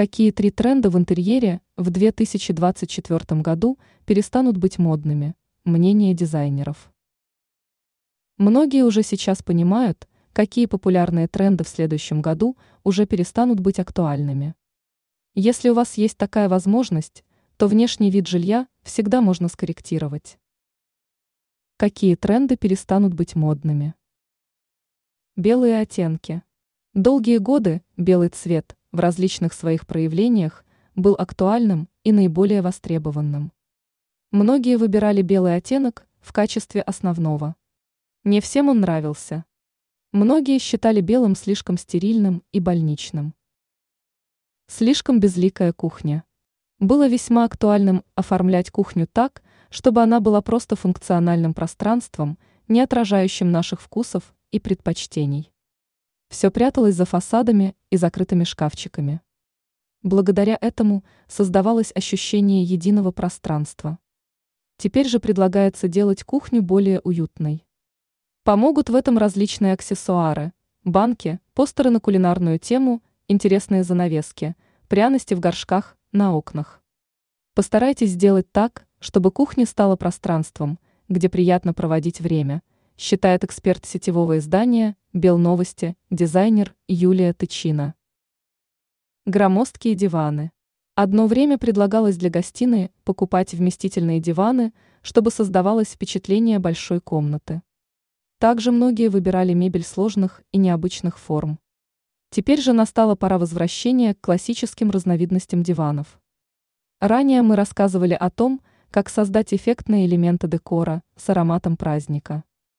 Какие три тренда в интерьере в 2024 году перестанут быть модными? Мнение дизайнеров. Многие уже сейчас понимают, какие популярные тренды в следующем году уже перестанут быть актуальными. Если у вас есть такая возможность, то внешний вид жилья всегда можно скорректировать. Какие тренды перестанут быть модными? Белые оттенки. Долгие годы белый цвет в различных своих проявлениях был актуальным и наиболее востребованным. Многие выбирали белый оттенок в качестве основного. Не всем он нравился. Многие считали белым слишком стерильным и больничным. Слишком безликая кухня. Было весьма актуальным оформлять кухню так, чтобы она была просто функциональным пространством, не отражающим наших вкусов и предпочтений. Все пряталось за фасадами и закрытыми шкафчиками. Благодаря этому создавалось ощущение единого пространства. Теперь же предлагается делать кухню более уютной. Помогут в этом различные аксессуары, банки, постеры на кулинарную тему, интересные занавески, пряности в горшках, на окнах. Постарайтесь сделать так, чтобы кухня стала пространством, где приятно проводить время – считает эксперт сетевого издания «Белновости», дизайнер Юлия Тычина. Громоздкие диваны. Одно время предлагалось для гостиной покупать вместительные диваны, чтобы создавалось впечатление большой комнаты. Также многие выбирали мебель сложных и необычных форм. Теперь же настала пора возвращения к классическим разновидностям диванов. Ранее мы рассказывали о том, как создать эффектные элементы декора с ароматом праздника.